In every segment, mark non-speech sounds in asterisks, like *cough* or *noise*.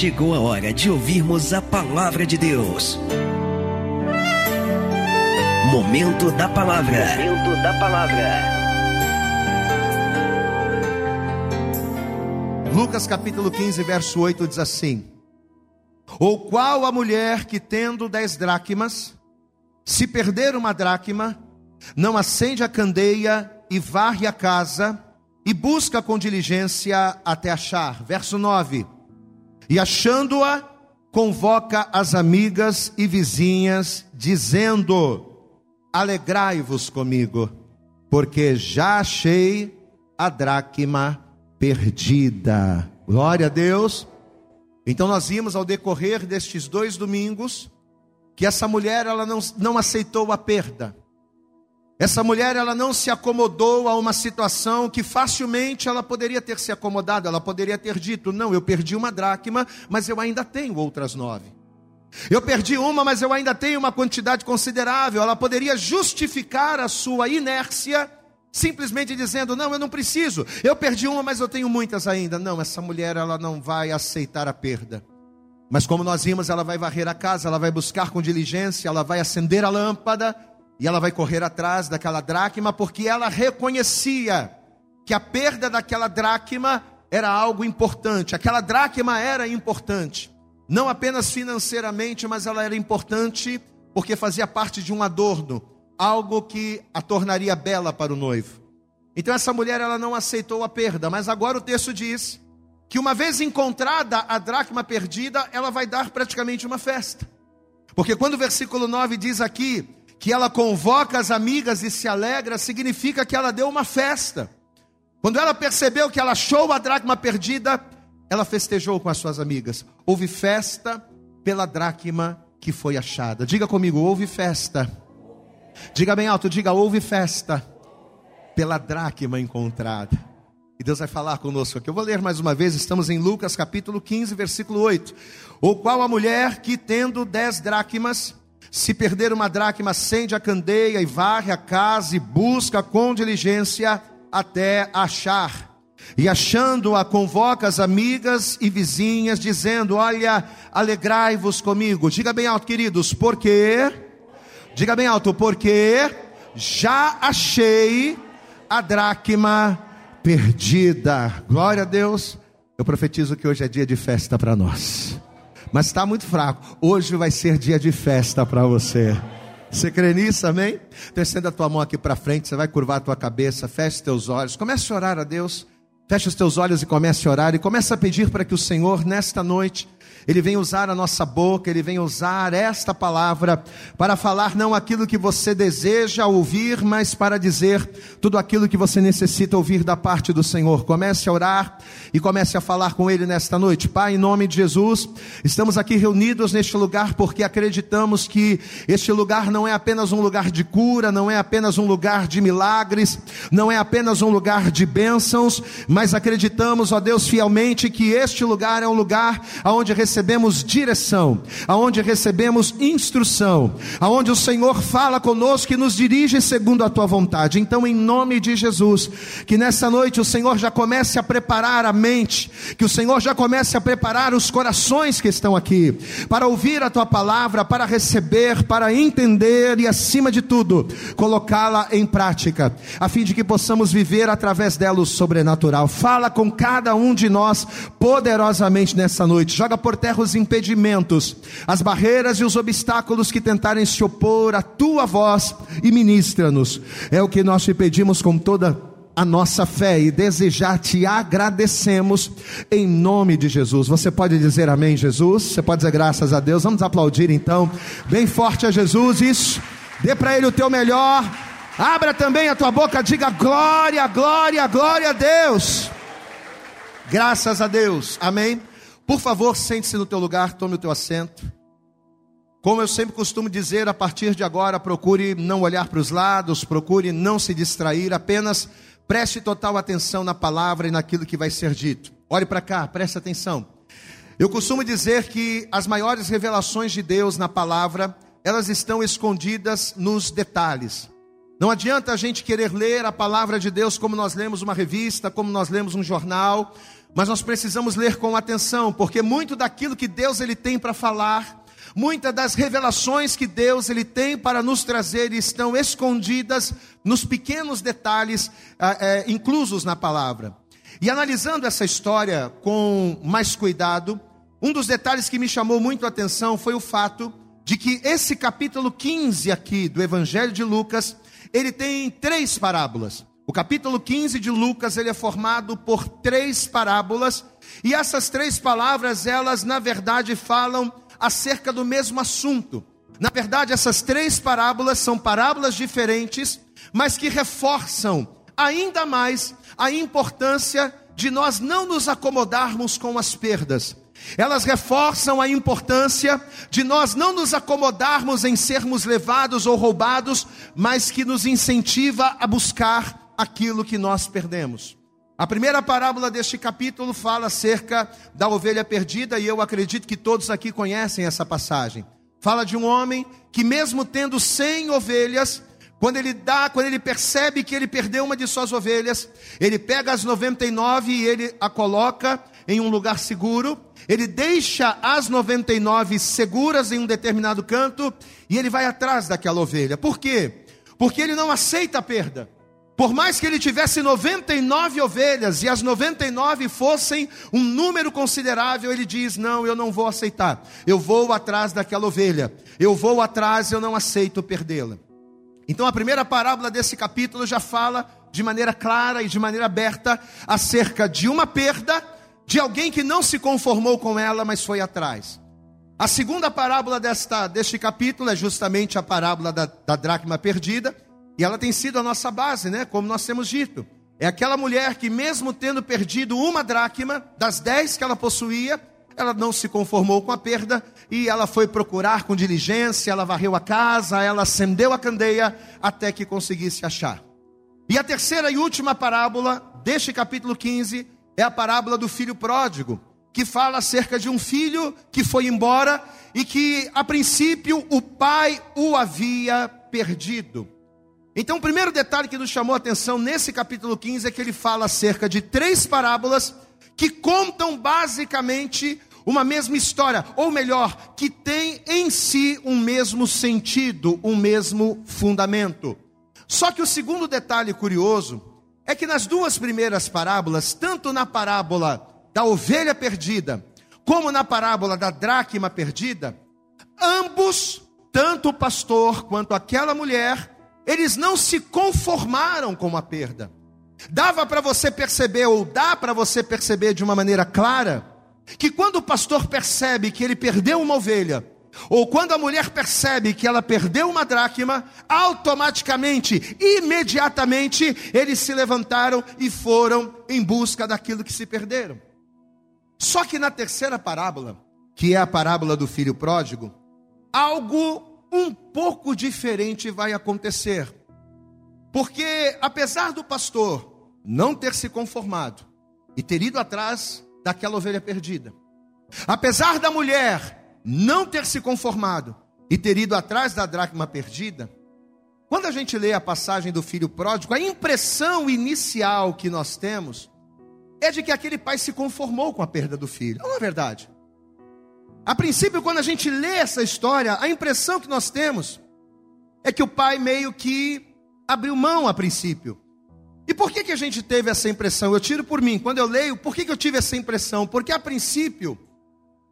chegou a hora de ouvirmos a palavra de Deus. Momento da palavra. Momento da palavra. Lucas capítulo 15, verso 8 diz assim: Ou qual a mulher que tendo dez dracmas, se perder uma dracma, não acende a candeia e varre a casa, e busca com diligência até achar. Verso 9: E achando-a, convoca as amigas e vizinhas, dizendo: Alegrai-vos comigo, porque já achei a dracma perdida. Glória a Deus. Então nós vimos ao decorrer destes dois domingos que essa mulher ela não, não aceitou a perda. Essa mulher ela não se acomodou a uma situação que facilmente ela poderia ter se acomodado, ela poderia ter dito: "Não, eu perdi uma dracma, mas eu ainda tenho outras nove. Eu perdi uma, mas eu ainda tenho uma quantidade considerável". Ela poderia justificar a sua inércia simplesmente dizendo: "Não, eu não preciso. Eu perdi uma, mas eu tenho muitas ainda". Não, essa mulher ela não vai aceitar a perda. Mas como nós vimos, ela vai varrer a casa, ela vai buscar com diligência, ela vai acender a lâmpada, e ela vai correr atrás daquela dracma porque ela reconhecia que a perda daquela dracma era algo importante. Aquela dracma era importante, não apenas financeiramente, mas ela era importante porque fazia parte de um adorno, algo que a tornaria bela para o noivo. Então essa mulher ela não aceitou a perda, mas agora o texto diz que uma vez encontrada a dracma perdida, ela vai dar praticamente uma festa. Porque quando o versículo 9 diz aqui que ela convoca as amigas e se alegra, significa que ela deu uma festa. Quando ela percebeu que ela achou a dracma perdida, ela festejou com as suas amigas. Houve festa pela dracma que foi achada. Diga comigo, houve festa. Diga bem alto, diga, houve festa pela dracma encontrada. E Deus vai falar conosco aqui. Eu vou ler mais uma vez, estamos em Lucas capítulo 15, versículo 8. O qual a mulher que tendo dez dracmas se perder uma dracma, acende a candeia e varre a casa e busca com diligência até achar. E achando-a, convoca as amigas e vizinhas, dizendo: Olha, alegrai-vos comigo. Diga bem alto, queridos, porque. Diga bem alto, porque já achei a dracma perdida. Glória a Deus. Eu profetizo que hoje é dia de festa para nós mas está muito fraco. Hoje vai ser dia de festa para você. Você crê nisso, amém? Então a tua mão aqui para frente, você vai curvar a tua cabeça, feche os teus olhos, comece a orar a Deus. Feche os teus olhos e comece a orar e comece a pedir para que o Senhor nesta noite ele vem usar a nossa boca, Ele vem usar esta palavra para falar não aquilo que você deseja ouvir, mas para dizer tudo aquilo que você necessita ouvir da parte do Senhor. Comece a orar e comece a falar com Ele nesta noite. Pai, em nome de Jesus, estamos aqui reunidos neste lugar porque acreditamos que este lugar não é apenas um lugar de cura, não é apenas um lugar de milagres, não é apenas um lugar de bênçãos, mas acreditamos, ó Deus, fielmente que este lugar é um lugar onde recebemos recebemos direção, aonde recebemos instrução, aonde o Senhor fala conosco e nos dirige segundo a tua vontade. Então, em nome de Jesus, que nessa noite o Senhor já comece a preparar a mente, que o Senhor já comece a preparar os corações que estão aqui, para ouvir a tua palavra, para receber, para entender e, acima de tudo, colocá-la em prática, a fim de que possamos viver através dela o sobrenatural. Fala com cada um de nós poderosamente nessa noite. Joga por terra os impedimentos, as barreiras e os obstáculos que tentarem se opor à tua voz e ministra-nos. É o que nós te pedimos com toda a nossa fé e desejar te agradecemos em nome de Jesus. Você pode dizer amém, Jesus? Você pode dizer graças a Deus. Vamos aplaudir então, bem forte a Jesus. Isso, dê para Ele o teu melhor. Abra também a tua boca, diga glória, glória, glória a Deus. Graças a Deus, amém. Por favor, sente-se no teu lugar, tome o teu assento. Como eu sempre costumo dizer, a partir de agora, procure não olhar para os lados, procure não se distrair, apenas preste total atenção na palavra e naquilo que vai ser dito. Olhe para cá, preste atenção. Eu costumo dizer que as maiores revelações de Deus na palavra, elas estão escondidas nos detalhes. Não adianta a gente querer ler a palavra de Deus como nós lemos uma revista, como nós lemos um jornal, mas nós precisamos ler com atenção, porque muito daquilo que Deus ele tem para falar, muitas das revelações que Deus ele tem para nos trazer estão escondidas nos pequenos detalhes é, inclusos na palavra. E analisando essa história com mais cuidado, um dos detalhes que me chamou muito a atenção foi o fato de que esse capítulo 15 aqui do Evangelho de Lucas, ele tem três parábolas. O capítulo 15 de Lucas, ele é formado por três parábolas, e essas três palavras, elas na verdade falam acerca do mesmo assunto. Na verdade, essas três parábolas são parábolas diferentes, mas que reforçam ainda mais a importância de nós não nos acomodarmos com as perdas, elas reforçam a importância de nós não nos acomodarmos em sermos levados ou roubados, mas que nos incentiva a buscar aquilo que nós perdemos. A primeira parábola deste capítulo fala acerca da ovelha perdida, e eu acredito que todos aqui conhecem essa passagem. Fala de um homem que, mesmo tendo cem ovelhas, quando ele dá, quando ele percebe que ele perdeu uma de suas ovelhas, ele pega as 99 e ele a coloca em um lugar seguro, ele deixa as 99 seguras em um determinado canto e ele vai atrás daquela ovelha. Por quê? Porque ele não aceita a perda. Por mais que ele tivesse 99 ovelhas e as 99 fossem um número considerável, ele diz: Não, eu não vou aceitar. Eu vou atrás daquela ovelha. Eu vou atrás, eu não aceito perdê-la. Então a primeira parábola desse capítulo já fala de maneira clara e de maneira aberta acerca de uma perda de alguém que não se conformou com ela, mas foi atrás. A segunda parábola desta, deste capítulo é justamente a parábola da, da dracma perdida, e ela tem sido a nossa base, né? Como nós temos dito. É aquela mulher que, mesmo tendo perdido uma dracma das dez que ela possuía, ela não se conformou com a perda e ela foi procurar com diligência, ela varreu a casa, ela acendeu a candeia até que conseguisse achar. E a terceira e última parábola deste capítulo 15 é a parábola do filho pródigo, que fala acerca de um filho que foi embora e que, a princípio, o pai o havia perdido. Então, o primeiro detalhe que nos chamou a atenção nesse capítulo 15 é que ele fala acerca de três parábolas que contam basicamente uma mesma história, ou melhor, que tem em si um mesmo sentido, um mesmo fundamento. Só que o segundo detalhe curioso é que nas duas primeiras parábolas, tanto na parábola da ovelha perdida, como na parábola da dracma perdida, ambos, tanto o pastor quanto aquela mulher, eles não se conformaram com a perda. Dava para você perceber, ou dá para você perceber de uma maneira clara, que quando o pastor percebe que ele perdeu uma ovelha, ou quando a mulher percebe que ela perdeu uma dracma, automaticamente, imediatamente, eles se levantaram e foram em busca daquilo que se perderam. Só que na terceira parábola, que é a parábola do filho pródigo, algo um pouco diferente vai acontecer. Porque apesar do pastor não ter se conformado e ter ido atrás daquela ovelha perdida, apesar da mulher não ter se conformado e ter ido atrás da dracma perdida, quando a gente lê a passagem do filho pródigo, a impressão inicial que nós temos é de que aquele pai se conformou com a perda do filho. Não é verdade? A princípio, quando a gente lê essa história, a impressão que nós temos é que o pai meio que abriu mão a princípio. E por que, que a gente teve essa impressão? Eu tiro por mim. Quando eu leio, por que, que eu tive essa impressão? Porque a princípio,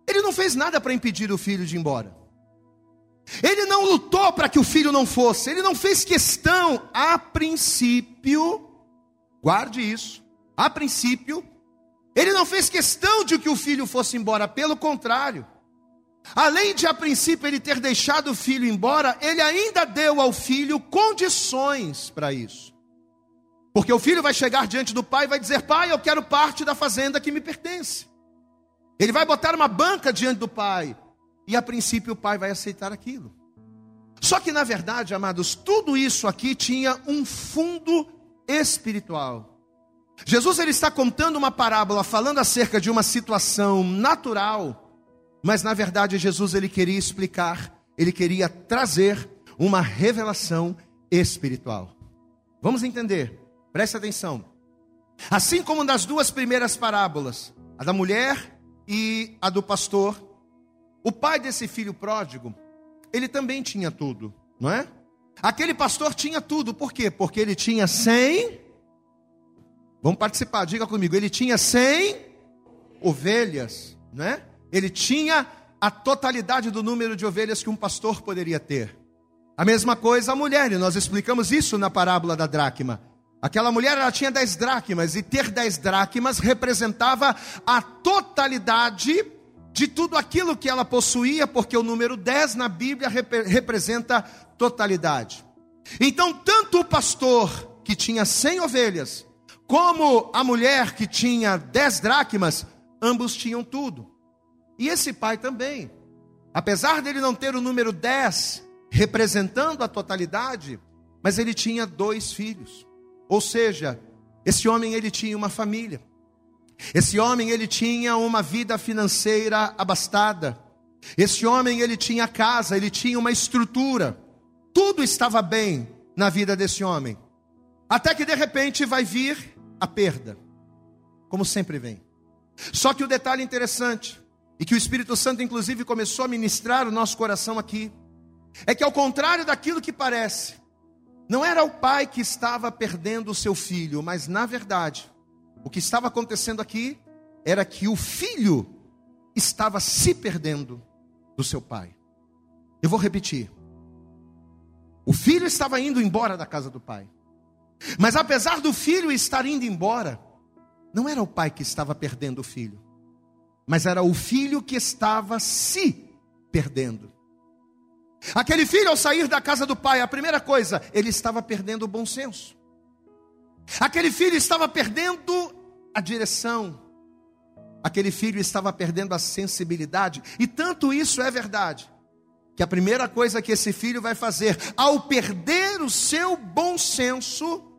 ele não fez nada para impedir o filho de ir embora. Ele não lutou para que o filho não fosse. Ele não fez questão, a princípio, guarde isso, a princípio, ele não fez questão de que o filho fosse embora, pelo contrário. Além de a princípio ele ter deixado o filho embora, ele ainda deu ao filho condições para isso. Porque o filho vai chegar diante do pai e vai dizer: Pai, eu quero parte da fazenda que me pertence. Ele vai botar uma banca diante do pai. E a princípio o pai vai aceitar aquilo. Só que na verdade, amados, tudo isso aqui tinha um fundo espiritual. Jesus ele está contando uma parábola falando acerca de uma situação natural, mas na verdade Jesus ele queria explicar, ele queria trazer uma revelação espiritual. Vamos entender. Preste atenção. Assim como nas duas primeiras parábolas, a da mulher e a do pastor, o pai desse filho pródigo, ele também tinha tudo, não é? Aquele pastor tinha tudo, por quê? Porque ele tinha cem. Vamos participar, diga comigo. Ele tinha cem ovelhas, não é? Ele tinha a totalidade do número de ovelhas que um pastor poderia ter. A mesma coisa a mulher, e nós explicamos isso na parábola da dracma. Aquela mulher ela tinha dez dracmas, e ter dez dracmas representava a totalidade de tudo aquilo que ela possuía, porque o número 10 na Bíblia rep representa totalidade. Então, tanto o pastor que tinha 100 ovelhas, como a mulher que tinha 10 dracmas, ambos tinham tudo. E esse pai também. Apesar dele não ter o número 10 representando a totalidade, mas ele tinha dois filhos. Ou seja, esse homem ele tinha uma família. Esse homem ele tinha uma vida financeira abastada. Esse homem ele tinha casa, ele tinha uma estrutura. Tudo estava bem na vida desse homem. Até que de repente vai vir a perda. Como sempre vem. Só que o detalhe interessante, e que o Espírito Santo inclusive começou a ministrar o nosso coração aqui, é que ao contrário daquilo que parece, não era o pai que estava perdendo o seu filho, mas na verdade, o que estava acontecendo aqui era que o filho estava se perdendo do seu pai. Eu vou repetir. O filho estava indo embora da casa do pai. Mas apesar do filho estar indo embora, não era o pai que estava perdendo o filho, mas era o filho que estava se perdendo. Aquele filho, ao sair da casa do pai, a primeira coisa, ele estava perdendo o bom senso. Aquele filho estava perdendo a direção. Aquele filho estava perdendo a sensibilidade. E tanto isso é verdade, que a primeira coisa que esse filho vai fazer, ao perder o seu bom senso,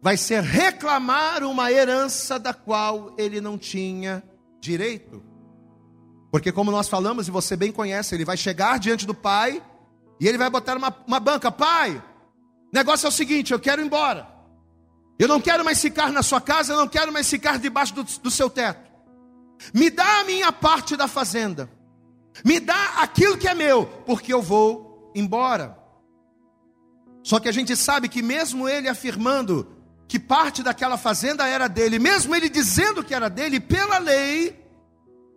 vai ser reclamar uma herança da qual ele não tinha direito. Porque, como nós falamos, e você bem conhece, ele vai chegar diante do pai e ele vai botar uma, uma banca: Pai, negócio é o seguinte, eu quero ir embora. Eu não quero mais ficar na sua casa, eu não quero mais ficar debaixo do, do seu teto. Me dá a minha parte da fazenda. Me dá aquilo que é meu, porque eu vou embora. Só que a gente sabe que, mesmo ele afirmando que parte daquela fazenda era dele, mesmo ele dizendo que era dele, pela lei,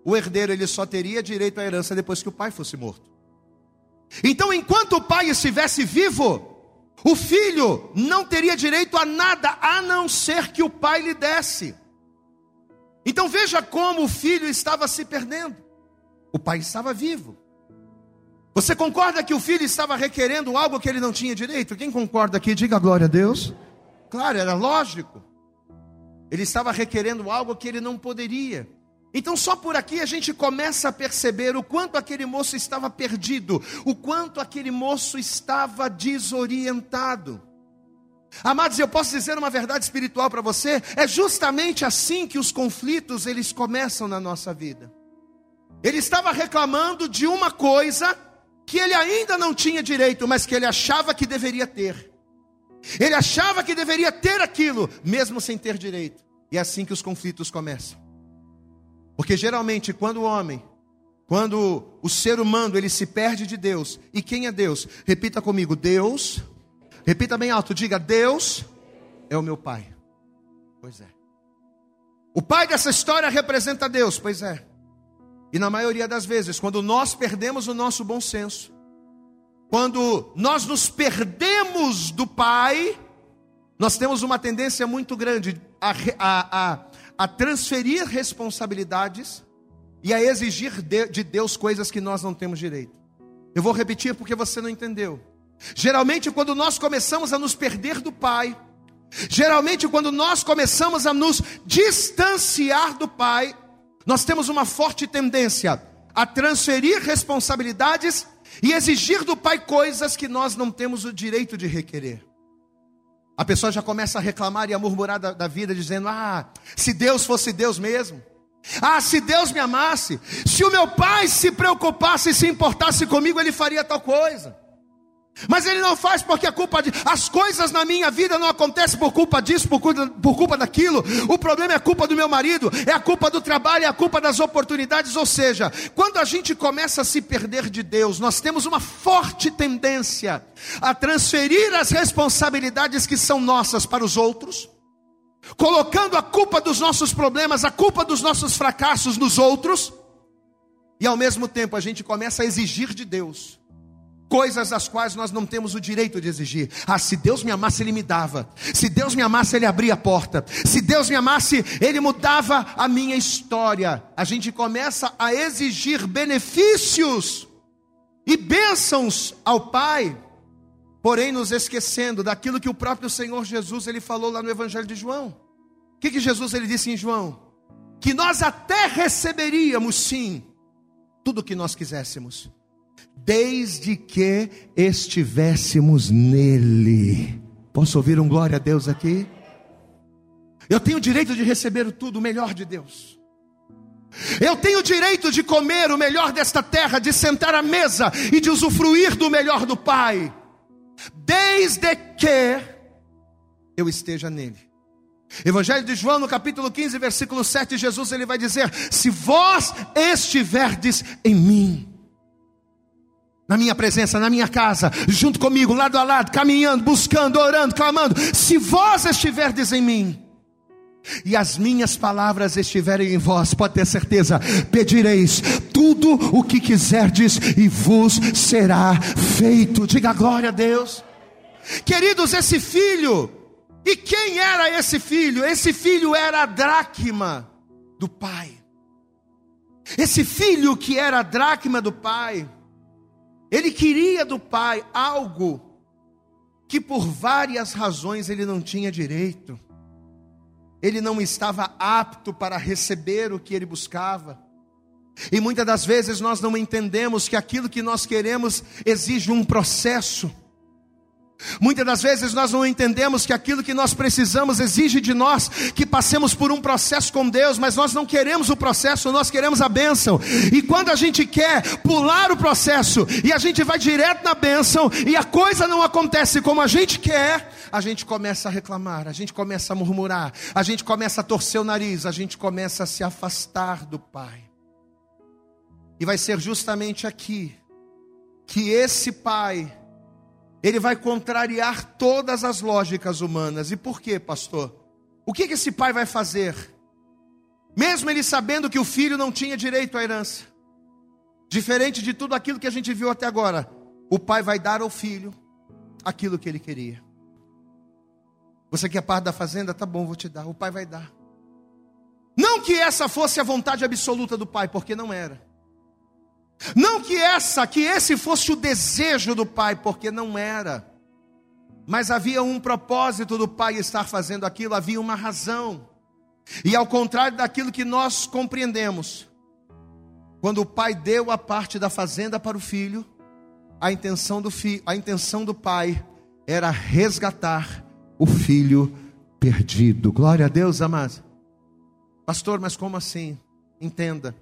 o herdeiro ele só teria direito à herança depois que o pai fosse morto. Então, enquanto o pai estivesse vivo, o filho não teria direito a nada a não ser que o pai lhe desse. Então veja como o filho estava se perdendo. O pai estava vivo. Você concorda que o filho estava requerendo algo que ele não tinha direito? Quem concorda aqui, diga glória a Deus. Claro, era lógico. Ele estava requerendo algo que ele não poderia. Então, só por aqui a gente começa a perceber o quanto aquele moço estava perdido, o quanto aquele moço estava desorientado. Amados, eu posso dizer uma verdade espiritual para você, é justamente assim que os conflitos eles começam na nossa vida. Ele estava reclamando de uma coisa que ele ainda não tinha direito, mas que ele achava que deveria ter. Ele achava que deveria ter aquilo, mesmo sem ter direito. E é assim que os conflitos começam. Porque geralmente quando o homem, quando o ser humano, ele se perde de Deus. E quem é Deus? Repita comigo, Deus. Repita bem alto, diga: Deus é o meu pai. Pois é. O pai dessa história representa Deus, pois é. E na maioria das vezes, quando nós perdemos o nosso bom senso, quando nós nos perdemos do Pai, nós temos uma tendência muito grande a, a, a a transferir responsabilidades e a exigir de Deus coisas que nós não temos direito. Eu vou repetir porque você não entendeu. Geralmente, quando nós começamos a nos perder do Pai, geralmente, quando nós começamos a nos distanciar do Pai, nós temos uma forte tendência a transferir responsabilidades e exigir do Pai coisas que nós não temos o direito de requerer. A pessoa já começa a reclamar e a murmurar da, da vida, dizendo: Ah, se Deus fosse Deus mesmo. Ah, se Deus me amasse, se o meu pai se preocupasse e se importasse comigo, ele faria tal coisa. Mas ele não faz porque a culpa de as coisas na minha vida não acontecem por culpa disso, por culpa, por culpa daquilo. O problema é a culpa do meu marido, é a culpa do trabalho, é a culpa das oportunidades. Ou seja, quando a gente começa a se perder de Deus, nós temos uma forte tendência a transferir as responsabilidades que são nossas para os outros, colocando a culpa dos nossos problemas, a culpa dos nossos fracassos nos outros, e ao mesmo tempo a gente começa a exigir de Deus coisas das quais nós não temos o direito de exigir. Ah, se Deus me amasse, Ele me dava. Se Deus me amasse, Ele abria a porta. Se Deus me amasse, Ele mudava a minha história. A gente começa a exigir benefícios e bênçãos ao Pai, porém nos esquecendo daquilo que o próprio Senhor Jesus ele falou lá no Evangelho de João. O que, que Jesus ele disse em João? Que nós até receberíamos sim tudo o que nós quiséssemos desde que estivéssemos nele. Posso ouvir um glória a Deus aqui? Eu tenho o direito de receber tudo o melhor de Deus. Eu tenho o direito de comer o melhor desta terra, de sentar à mesa e de usufruir do melhor do Pai, desde que eu esteja nele. Evangelho de João, no capítulo 15, versículo 7, Jesus ele vai dizer: Se vós estiverdes em mim, na minha presença, na minha casa, junto comigo, lado a lado, caminhando, buscando, orando, clamando. Se vós estiverdes em mim, e as minhas palavras estiverem em vós, pode ter certeza, pedireis tudo o que quiserdes e vos será feito. Diga glória a Deus. Queridos, esse filho, e quem era esse filho? Esse filho era a dracma do pai. Esse filho que era a dracma do pai, ele queria do pai algo que por várias razões ele não tinha direito. Ele não estava apto para receber o que ele buscava. E muitas das vezes nós não entendemos que aquilo que nós queremos exige um processo. Muitas das vezes nós não entendemos que aquilo que nós precisamos exige de nós que passemos por um processo com Deus, mas nós não queremos o processo, nós queremos a bênção. E quando a gente quer pular o processo e a gente vai direto na bênção e a coisa não acontece como a gente quer, a gente começa a reclamar, a gente começa a murmurar, a gente começa a torcer o nariz, a gente começa a se afastar do Pai. E vai ser justamente aqui que esse Pai ele vai contrariar todas as lógicas humanas. E por quê, pastor? O que, esse pai vai fazer? Mesmo ele sabendo que o filho não tinha direito à herança, diferente de tudo aquilo que a gente viu até agora, o pai vai dar ao filho aquilo que ele queria. Você quer parte da fazenda? Tá bom, vou te dar. O pai vai dar. Não que essa fosse a vontade absoluta do pai, porque não era. Não que essa, que esse fosse o desejo do pai, porque não era. Mas havia um propósito do pai estar fazendo aquilo, havia uma razão. E ao contrário daquilo que nós compreendemos, quando o pai deu a parte da fazenda para o filho, a intenção do, fi, a intenção do pai era resgatar o filho perdido. Glória a Deus, amados. Pastor, mas como assim? Entenda.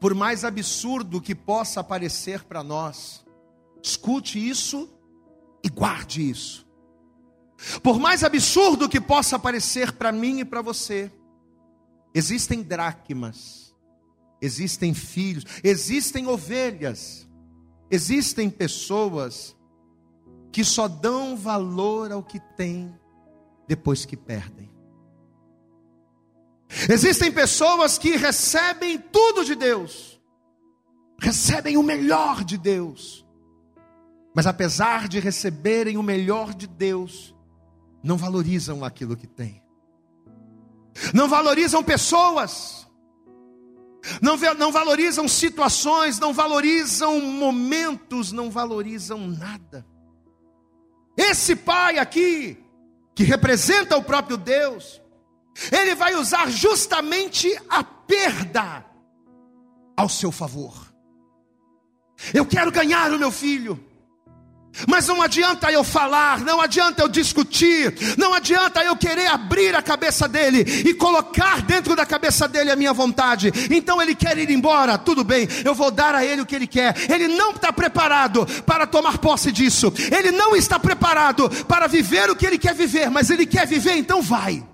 Por mais absurdo que possa parecer para nós, escute isso e guarde isso. Por mais absurdo que possa parecer para mim e para você, existem dracmas, existem filhos, existem ovelhas, existem pessoas que só dão valor ao que têm depois que perdem. Existem pessoas que recebem tudo de Deus, recebem o melhor de Deus, mas apesar de receberem o melhor de Deus, não valorizam aquilo que têm, não valorizam pessoas, não, não valorizam situações, não valorizam momentos, não valorizam nada. Esse pai aqui, que representa o próprio Deus, ele vai usar justamente a perda ao seu favor. Eu quero ganhar o meu filho. Mas não adianta eu falar, não adianta eu discutir, não adianta eu querer abrir a cabeça dele e colocar dentro da cabeça dele a minha vontade. Então ele quer ir embora, tudo bem, eu vou dar a ele o que ele quer. Ele não está preparado para tomar posse disso, ele não está preparado para viver o que ele quer viver, mas ele quer viver, então vai.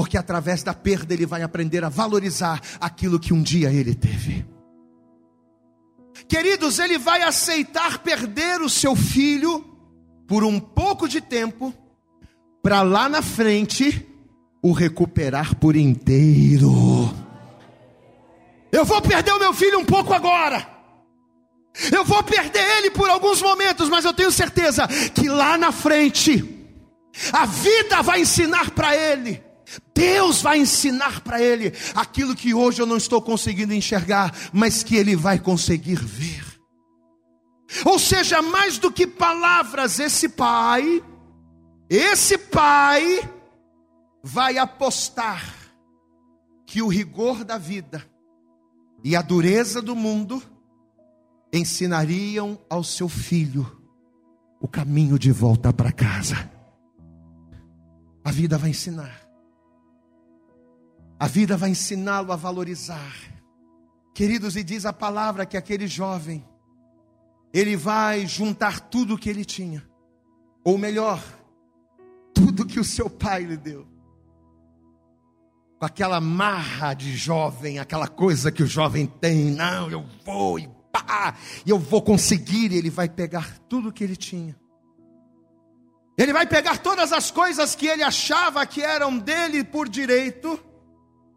Porque através da perda ele vai aprender a valorizar aquilo que um dia ele teve. Queridos, ele vai aceitar perder o seu filho por um pouco de tempo, para lá na frente o recuperar por inteiro. Eu vou perder o meu filho um pouco agora. Eu vou perder ele por alguns momentos, mas eu tenho certeza que lá na frente a vida vai ensinar para ele Deus vai ensinar para ele aquilo que hoje eu não estou conseguindo enxergar, mas que ele vai conseguir ver. Ou seja, mais do que palavras, esse pai, esse pai vai apostar que o rigor da vida e a dureza do mundo ensinariam ao seu filho o caminho de volta para casa. A vida vai ensinar. A vida vai ensiná-lo a valorizar. Queridos, e diz a palavra que aquele jovem, ele vai juntar tudo o que ele tinha, ou melhor, tudo que o seu pai lhe deu. Com aquela marra de jovem, aquela coisa que o jovem tem, não, eu vou e pá, e eu vou conseguir, e ele vai pegar tudo o que ele tinha. Ele vai pegar todas as coisas que ele achava que eram dele por direito,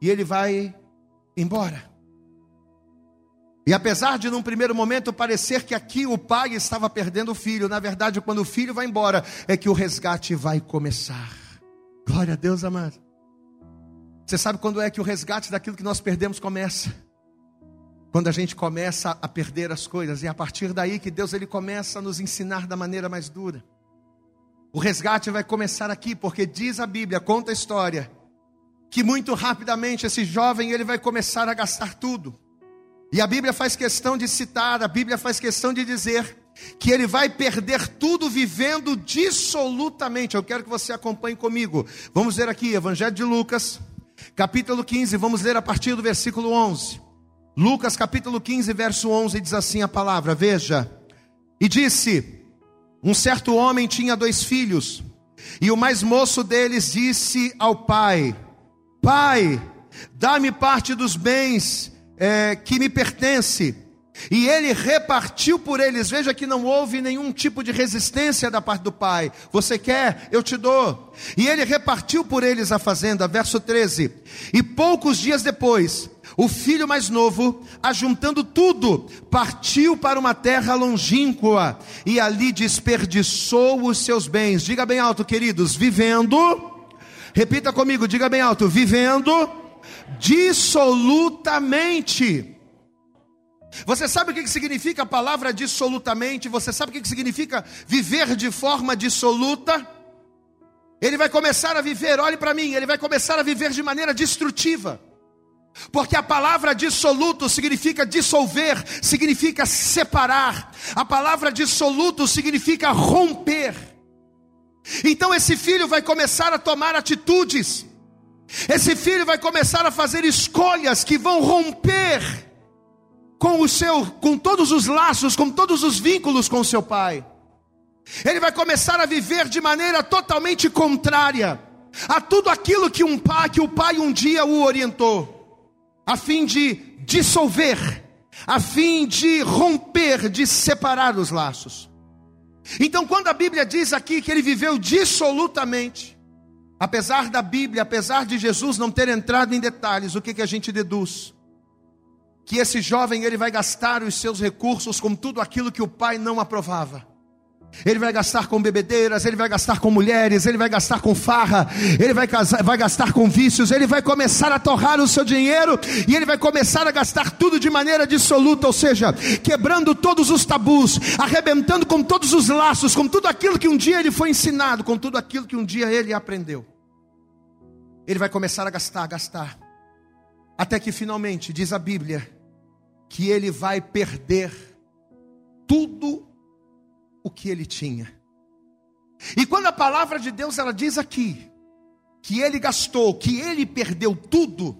e ele vai embora. E apesar de num primeiro momento parecer que aqui o pai estava perdendo o filho, na verdade, quando o filho vai embora, é que o resgate vai começar. Glória a Deus, amado. Você sabe quando é que o resgate daquilo que nós perdemos começa? Quando a gente começa a perder as coisas, e é a partir daí que Deus ele começa a nos ensinar da maneira mais dura. O resgate vai começar aqui, porque diz a Bíblia, conta a história, que muito rapidamente esse jovem ele vai começar a gastar tudo. E a Bíblia faz questão de citar, a Bíblia faz questão de dizer que ele vai perder tudo vivendo dissolutamente. Eu quero que você acompanhe comigo. Vamos ler aqui, Evangelho de Lucas, capítulo 15, vamos ler a partir do versículo 11. Lucas, capítulo 15, verso 11, diz assim a palavra: Veja, e disse: Um certo homem tinha dois filhos, e o mais moço deles disse ao pai: Pai, dá-me parte dos bens é, que me pertence. E ele repartiu por eles. Veja que não houve nenhum tipo de resistência da parte do pai. Você quer? Eu te dou. E ele repartiu por eles a fazenda. Verso 13. E poucos dias depois, o filho mais novo, ajuntando tudo, partiu para uma terra longínqua e ali desperdiçou os seus bens. Diga bem alto, queridos: vivendo Repita comigo, diga bem alto: vivendo dissolutamente. Você sabe o que significa a palavra dissolutamente? Você sabe o que significa viver de forma dissoluta? Ele vai começar a viver, olhe para mim, ele vai começar a viver de maneira destrutiva. Porque a palavra dissoluto significa dissolver, significa separar. A palavra dissoluto significa romper. Então esse filho vai começar a tomar atitudes. Esse filho vai começar a fazer escolhas que vão romper com o seu, com todos os laços, com todos os vínculos com seu pai. Ele vai começar a viver de maneira totalmente contrária a tudo aquilo que um pai, que o pai um dia o orientou, a fim de dissolver, a fim de romper, de separar os laços. Então, quando a Bíblia diz aqui que ele viveu dissolutamente, apesar da Bíblia, apesar de Jesus não ter entrado em detalhes, o que, que a gente deduz? Que esse jovem ele vai gastar os seus recursos com tudo aquilo que o pai não aprovava ele vai gastar com bebedeiras, ele vai gastar com mulheres, ele vai gastar com farra, ele vai, casar, vai gastar com vícios, ele vai começar a torrar o seu dinheiro e ele vai começar a gastar tudo de maneira dissoluta, ou seja, quebrando todos os tabus, arrebentando com todos os laços, com tudo aquilo que um dia ele foi ensinado, com tudo aquilo que um dia ele aprendeu. Ele vai começar a gastar, gastar, até que finalmente, diz a Bíblia, que ele vai perder tudo o que ele tinha. E quando a palavra de Deus ela diz aqui que ele gastou, que ele perdeu tudo,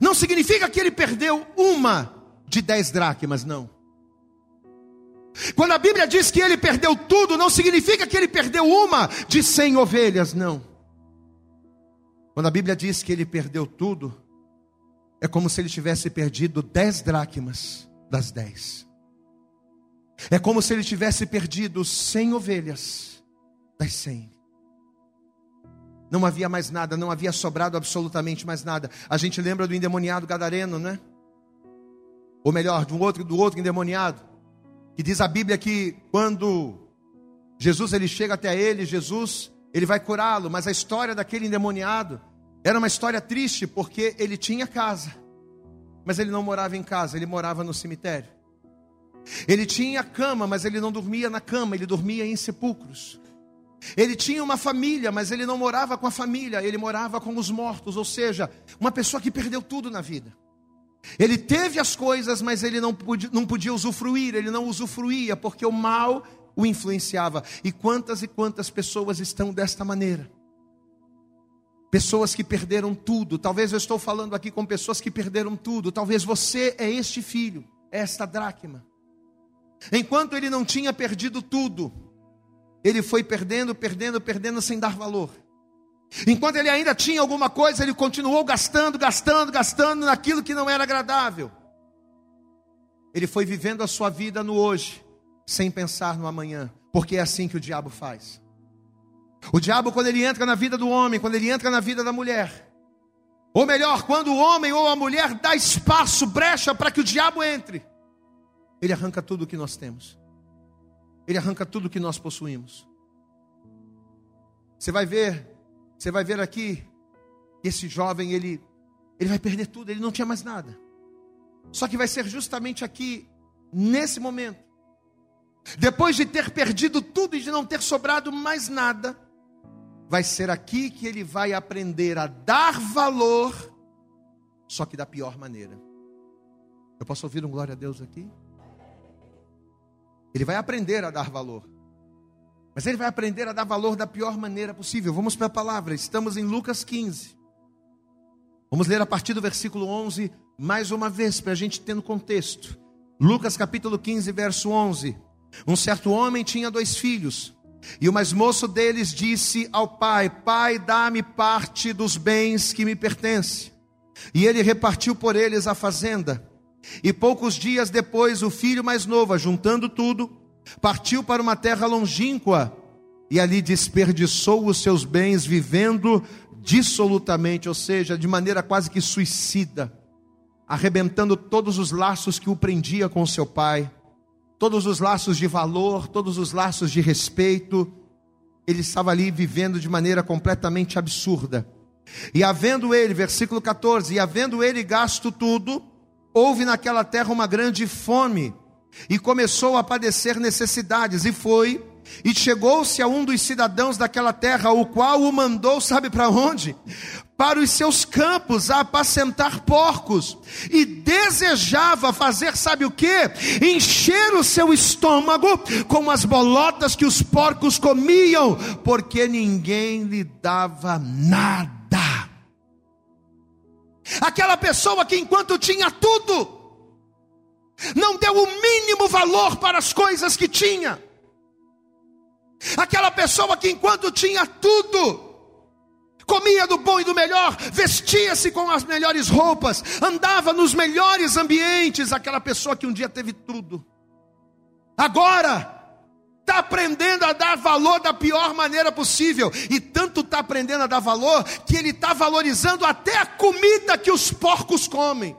não significa que ele perdeu uma de dez dracmas, não. Quando a Bíblia diz que ele perdeu tudo, não significa que ele perdeu uma de cem ovelhas, não. Quando a Bíblia diz que ele perdeu tudo, é como se ele tivesse perdido dez dracmas das dez. É como se ele tivesse perdido cem ovelhas das cem. Não havia mais nada, não havia sobrado absolutamente mais nada. A gente lembra do endemoniado gadareno, né? Ou melhor, do outro, do outro endemoniado, que diz a Bíblia que quando Jesus ele chega até ele, Jesus ele vai curá-lo, mas a história daquele endemoniado era uma história triste porque ele tinha casa, mas ele não morava em casa, ele morava no cemitério. Ele tinha cama, mas ele não dormia na cama, ele dormia em sepulcros. Ele tinha uma família, mas ele não morava com a família, ele morava com os mortos, ou seja, uma pessoa que perdeu tudo na vida. Ele teve as coisas, mas ele não podia, não podia usufruir, ele não usufruía, porque o mal o influenciava. E quantas e quantas pessoas estão desta maneira? Pessoas que perderam tudo. Talvez eu estou falando aqui com pessoas que perderam tudo. Talvez você é este filho, é esta dracma. Enquanto ele não tinha perdido tudo, ele foi perdendo, perdendo, perdendo sem dar valor. Enquanto ele ainda tinha alguma coisa, ele continuou gastando, gastando, gastando naquilo que não era agradável. Ele foi vivendo a sua vida no hoje, sem pensar no amanhã, porque é assim que o diabo faz. O diabo, quando ele entra na vida do homem, quando ele entra na vida da mulher, ou melhor, quando o homem ou a mulher dá espaço, brecha para que o diabo entre, ele arranca tudo o que nós temos. Ele arranca tudo que nós possuímos. Você vai ver, você vai ver aqui esse jovem ele ele vai perder tudo, ele não tinha mais nada. Só que vai ser justamente aqui nesse momento, depois de ter perdido tudo e de não ter sobrado mais nada, vai ser aqui que ele vai aprender a dar valor, só que da pior maneira. Eu posso ouvir um glória a Deus aqui? Ele vai aprender a dar valor. Mas ele vai aprender a dar valor da pior maneira possível. Vamos para a palavra. Estamos em Lucas 15. Vamos ler a partir do versículo 11 mais uma vez para a gente ter no contexto. Lucas capítulo 15, verso 11. Um certo homem tinha dois filhos. E o mais moço deles disse ao pai: Pai, dá-me parte dos bens que me pertence. E ele repartiu por eles a fazenda. E poucos dias depois, o filho mais novo, juntando tudo, partiu para uma terra longínqua e ali desperdiçou os seus bens, vivendo dissolutamente, ou seja, de maneira quase que suicida, arrebentando todos os laços que o prendia com seu pai, todos os laços de valor, todos os laços de respeito. Ele estava ali vivendo de maneira completamente absurda. E havendo ele, versículo 14, e havendo ele gasto tudo, houve naquela terra uma grande fome, e começou a padecer necessidades, e foi, e chegou-se a um dos cidadãos daquela terra, o qual o mandou, sabe para onde? Para os seus campos a apacentar porcos, e desejava fazer, sabe o que? Encher o seu estômago com as bolotas que os porcos comiam, porque ninguém lhe dava nada. Aquela pessoa que, enquanto tinha tudo, não deu o mínimo valor para as coisas que tinha. Aquela pessoa que, enquanto tinha tudo, comia do bom e do melhor, vestia-se com as melhores roupas, andava nos melhores ambientes. Aquela pessoa que um dia teve tudo, agora está aprendendo a dar valor da pior maneira possível, e tanto está aprendendo a dar valor, que ele está valorizando até a comida que os porcos comem.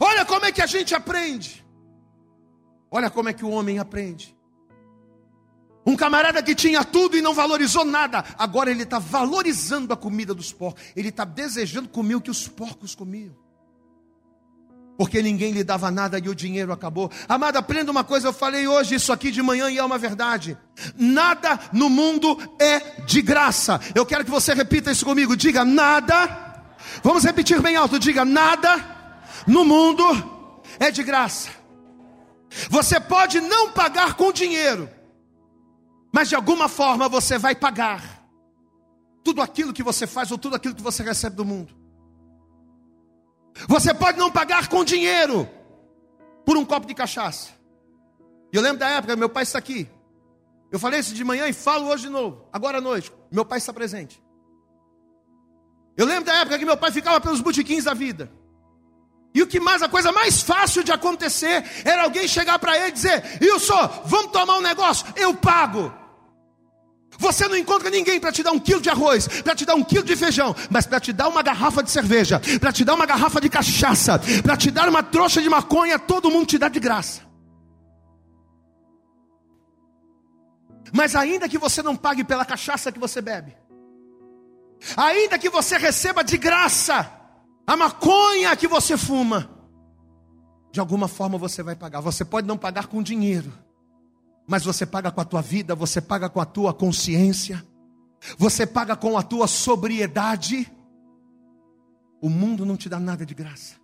Olha como é que a gente aprende, olha como é que o homem aprende. Um camarada que tinha tudo e não valorizou nada, agora ele está valorizando a comida dos porcos, ele está desejando comer o que os porcos comiam porque ninguém lhe dava nada e o dinheiro acabou. Amada, aprenda uma coisa, eu falei hoje isso aqui de manhã e é uma verdade. Nada no mundo é de graça. Eu quero que você repita isso comigo. Diga nada. Vamos repetir bem alto. Diga nada no mundo é de graça. Você pode não pagar com dinheiro, mas de alguma forma você vai pagar tudo aquilo que você faz ou tudo aquilo que você recebe do mundo. Você pode não pagar com dinheiro por um copo de cachaça. E eu lembro da época, meu pai está aqui. Eu falei isso de manhã e falo hoje de novo, agora à noite. Meu pai está presente. Eu lembro da época que meu pai ficava pelos botiquins da vida. E o que mais, a coisa mais fácil de acontecer era alguém chegar para ele e dizer: Wilson, vamos tomar um negócio, eu pago. Você não encontra ninguém para te dar um quilo de arroz, para te dar um quilo de feijão, mas para te dar uma garrafa de cerveja, para te dar uma garrafa de cachaça, para te dar uma trouxa de maconha, todo mundo te dá de graça. Mas ainda que você não pague pela cachaça que você bebe, ainda que você receba de graça a maconha que você fuma, de alguma forma você vai pagar. Você pode não pagar com dinheiro, mas você paga com a tua vida, você paga com a tua consciência, você paga com a tua sobriedade. O mundo não te dá nada de graça.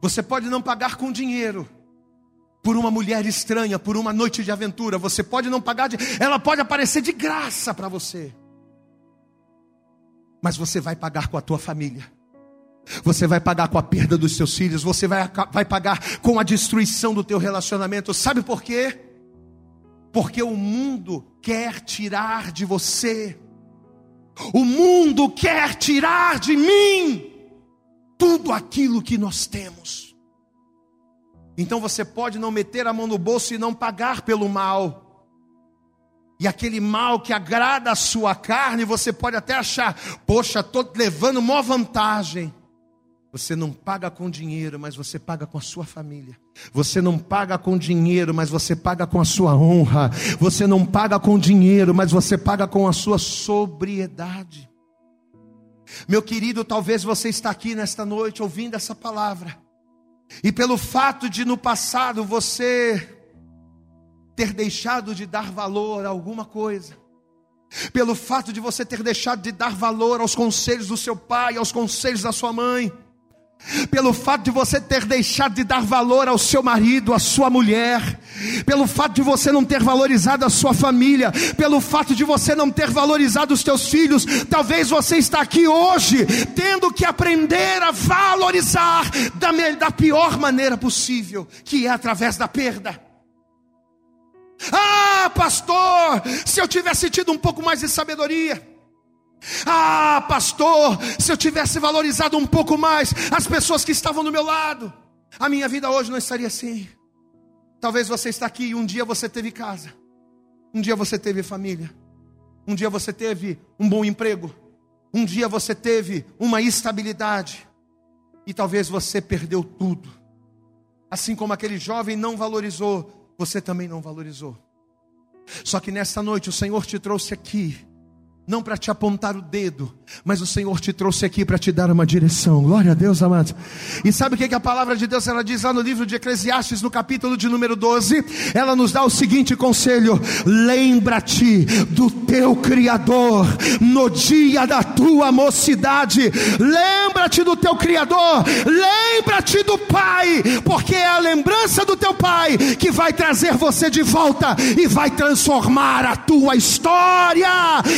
Você pode não pagar com dinheiro, por uma mulher estranha, por uma noite de aventura. Você pode não pagar, de, ela pode aparecer de graça para você. Mas você vai pagar com a tua família. Você vai pagar com a perda dos seus filhos, você vai, vai pagar com a destruição do teu relacionamento. Sabe por quê? Porque o mundo quer tirar de você, o mundo quer tirar de mim tudo aquilo que nós temos. Então você pode não meter a mão no bolso e não pagar pelo mal. E aquele mal que agrada a sua carne, você pode até achar, poxa, estou levando maior vantagem. Você não paga com dinheiro, mas você paga com a sua família. Você não paga com dinheiro, mas você paga com a sua honra. Você não paga com dinheiro, mas você paga com a sua sobriedade. Meu querido, talvez você está aqui nesta noite ouvindo essa palavra e pelo fato de no passado você ter deixado de dar valor a alguma coisa, pelo fato de você ter deixado de dar valor aos conselhos do seu pai, aos conselhos da sua mãe, pelo fato de você ter deixado de dar valor ao seu marido, à sua mulher, pelo fato de você não ter valorizado a sua família, pelo fato de você não ter valorizado os teus filhos, talvez você está aqui hoje tendo que aprender a valorizar da, da pior maneira possível, que é através da perda. Ah, pastor, se eu tivesse tido um pouco mais de sabedoria, ah, pastor, se eu tivesse valorizado um pouco mais as pessoas que estavam do meu lado, a minha vida hoje não estaria assim. Talvez você está aqui e um dia você teve casa, um dia você teve família, um dia você teve um bom emprego, um dia você teve uma estabilidade, e talvez você perdeu tudo. Assim como aquele jovem não valorizou, você também não valorizou. Só que nessa noite o Senhor te trouxe aqui não para te apontar o dedo, mas o Senhor te trouxe aqui para te dar uma direção. Glória a Deus, amados. E sabe o que, que a palavra de Deus ela diz lá no livro de Eclesiastes, no capítulo de número 12? Ela nos dá o seguinte conselho: lembra-te do teu Criador no dia da tua mocidade. Lembra-te do teu Criador, lembra-te do Pai, porque é a lembrança do teu Pai que vai trazer você de volta e vai transformar a tua história.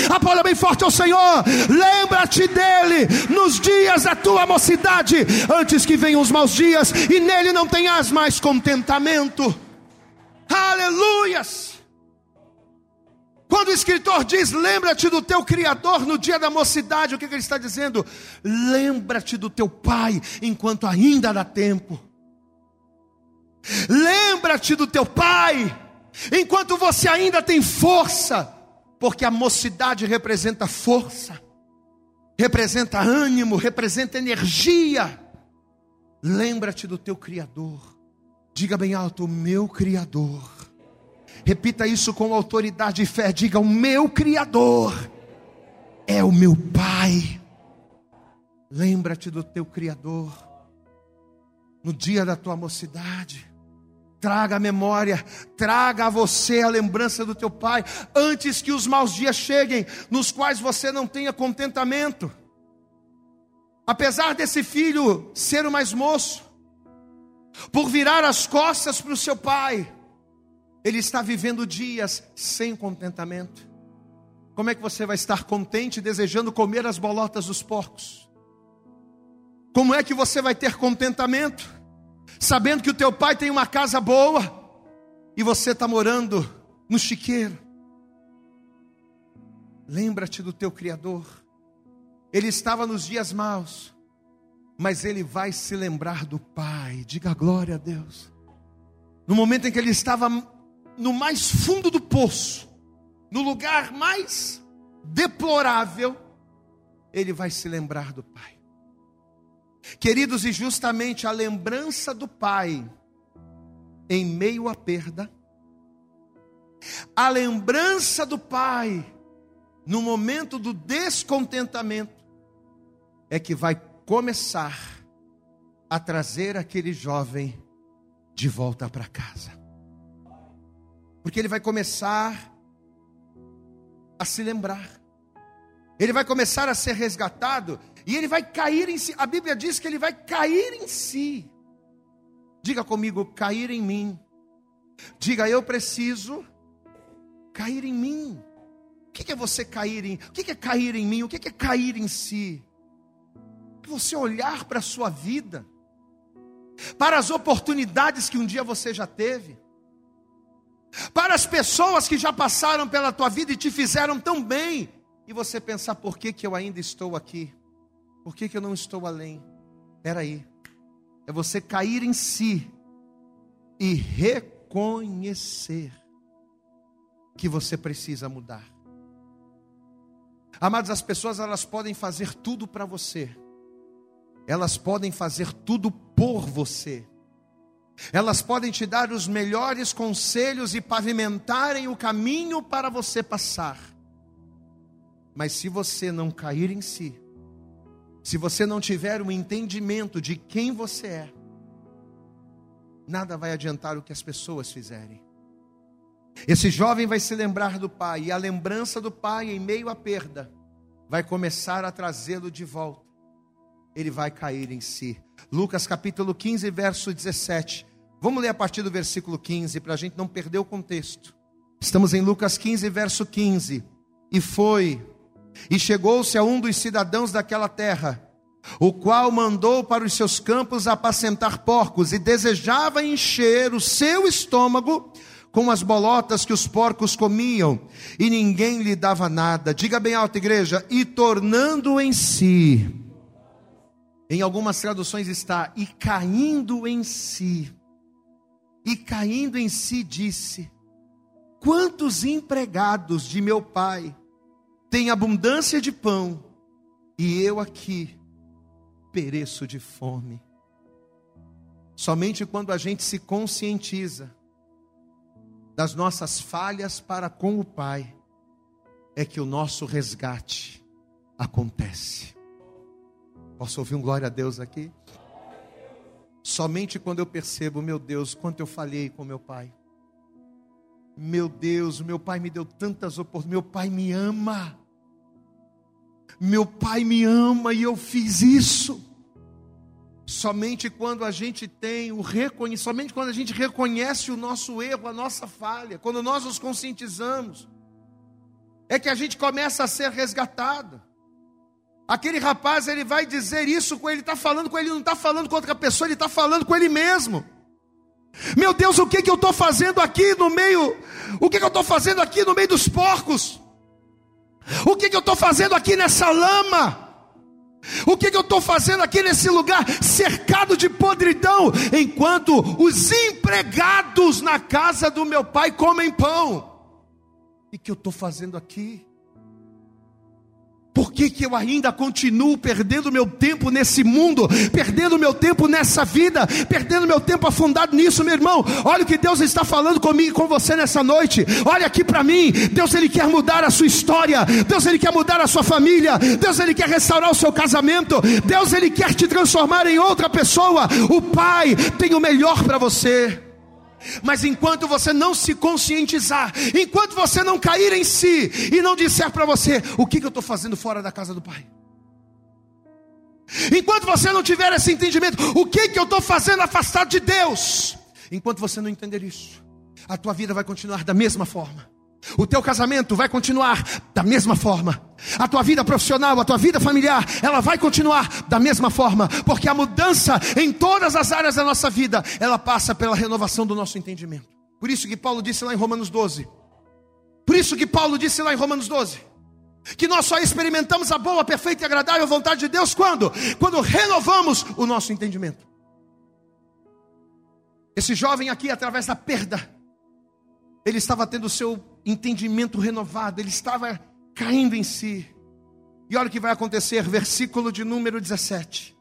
A palavra bem forte ao Senhor. Lembra-te dele nos dias da tua mocidade, antes que venham os maus dias e nele não tenhas mais contentamento. Aleluias! Quando o escritor diz: Lembra-te do teu Criador no dia da mocidade, o que, que ele está dizendo? Lembra-te do teu Pai enquanto ainda dá tempo. Lembra-te do teu Pai enquanto você ainda tem força porque a mocidade representa força, representa ânimo, representa energia. Lembra-te do teu Criador, diga bem alto: o meu Criador. Repita isso com autoridade e fé, diga: o meu Criador é o meu Pai. Lembra-te do teu Criador no dia da tua mocidade. Traga a memória, traga a você a lembrança do teu pai, antes que os maus dias cheguem, nos quais você não tenha contentamento. Apesar desse filho ser o mais moço, por virar as costas para o seu pai, ele está vivendo dias sem contentamento. Como é que você vai estar contente desejando comer as bolotas dos porcos? Como é que você vai ter contentamento sabendo que o teu pai tem uma casa boa e você está morando no chiqueiro? Lembra-te do teu Criador. Ele estava nos dias maus, mas ele vai se lembrar do Pai. Diga glória a Deus. No momento em que ele estava no mais fundo do poço, no lugar mais deplorável, ele vai se lembrar do Pai. Queridos, e justamente a lembrança do Pai em meio à perda, a lembrança do Pai no momento do descontentamento, é que vai começar a trazer aquele jovem de volta para casa. Porque ele vai começar a se lembrar. Ele vai começar a ser resgatado e ele vai cair em si. A Bíblia diz que ele vai cair em si. Diga comigo, cair em mim. Diga, eu preciso cair em mim. O que é você cair em? O que é cair em mim? O que é cair em si? Você olhar para a sua vida, para as oportunidades que um dia você já teve, para as pessoas que já passaram pela tua vida e te fizeram tão bem, e você pensar: por que, que eu ainda estou aqui? Por que, que eu não estou além? Espera aí, é você cair em si e reconhecer que você precisa mudar. Amados, as pessoas elas podem fazer tudo para você, elas podem fazer tudo por você. Elas podem te dar os melhores conselhos e pavimentarem o caminho para você passar. Mas se você não cair em si, se você não tiver um entendimento de quem você é, nada vai adiantar o que as pessoas fizerem. Esse jovem vai se lembrar do pai, e a lembrança do pai, em meio à perda, vai começar a trazê-lo de volta. Ele vai cair em si. Lucas capítulo 15, verso 17. Vamos ler a partir do versículo 15 para a gente não perder o contexto. Estamos em Lucas 15, verso 15. E foi, e chegou-se a um dos cidadãos daquela terra, o qual mandou para os seus campos apacentar porcos, e desejava encher o seu estômago com as bolotas que os porcos comiam, e ninguém lhe dava nada. Diga bem alto, igreja, e tornando em si. Em algumas traduções está, e caindo em si e caindo em si disse: Quantos empregados de meu pai têm abundância de pão e eu aqui pereço de fome? Somente quando a gente se conscientiza das nossas falhas para com o Pai, é que o nosso resgate acontece. Posso ouvir um glória a Deus aqui? Somente quando eu percebo, meu Deus, quanto eu falhei com meu pai. Meu Deus, meu pai me deu tantas oportunidades. Meu pai me ama. Meu pai me ama e eu fiz isso. Somente quando a gente tem o reconhecimento, somente quando a gente reconhece o nosso erro, a nossa falha, quando nós nos conscientizamos, é que a gente começa a ser resgatado. Aquele rapaz, ele vai dizer isso com ele, está falando com ele, não está falando com outra pessoa, ele está falando com ele mesmo. Meu Deus, o que, que eu estou fazendo aqui no meio? O que, que eu estou fazendo aqui no meio dos porcos? O que, que eu estou fazendo aqui nessa lama? O que, que eu estou fazendo aqui nesse lugar cercado de podridão, enquanto os empregados na casa do meu pai comem pão? O que, que eu estou fazendo aqui? Por que, que eu ainda continuo perdendo meu tempo nesse mundo, perdendo meu tempo nessa vida, perdendo meu tempo afundado nisso, meu irmão? Olha o que Deus está falando comigo e com você nessa noite. Olha aqui para mim. Deus ele quer mudar a sua história. Deus ele quer mudar a sua família. Deus ele quer restaurar o seu casamento. Deus ele quer te transformar em outra pessoa. O Pai tem o melhor para você. Mas enquanto você não se conscientizar, enquanto você não cair em si e não disser para você: o que, que eu estou fazendo fora da casa do Pai? Enquanto você não tiver esse entendimento, o que, que eu estou fazendo afastado de Deus? Enquanto você não entender isso, a tua vida vai continuar da mesma forma. O teu casamento vai continuar da mesma forma. A tua vida profissional, a tua vida familiar, ela vai continuar da mesma forma, porque a mudança em todas as áreas da nossa vida, ela passa pela renovação do nosso entendimento. Por isso que Paulo disse lá em Romanos 12. Por isso que Paulo disse lá em Romanos 12, que nós só experimentamos a boa, perfeita e agradável vontade de Deus quando? Quando renovamos o nosso entendimento. Esse jovem aqui, através da perda, ele estava tendo o seu entendimento renovado, ele estava caindo em si. E olha o que vai acontecer, versículo de número 17.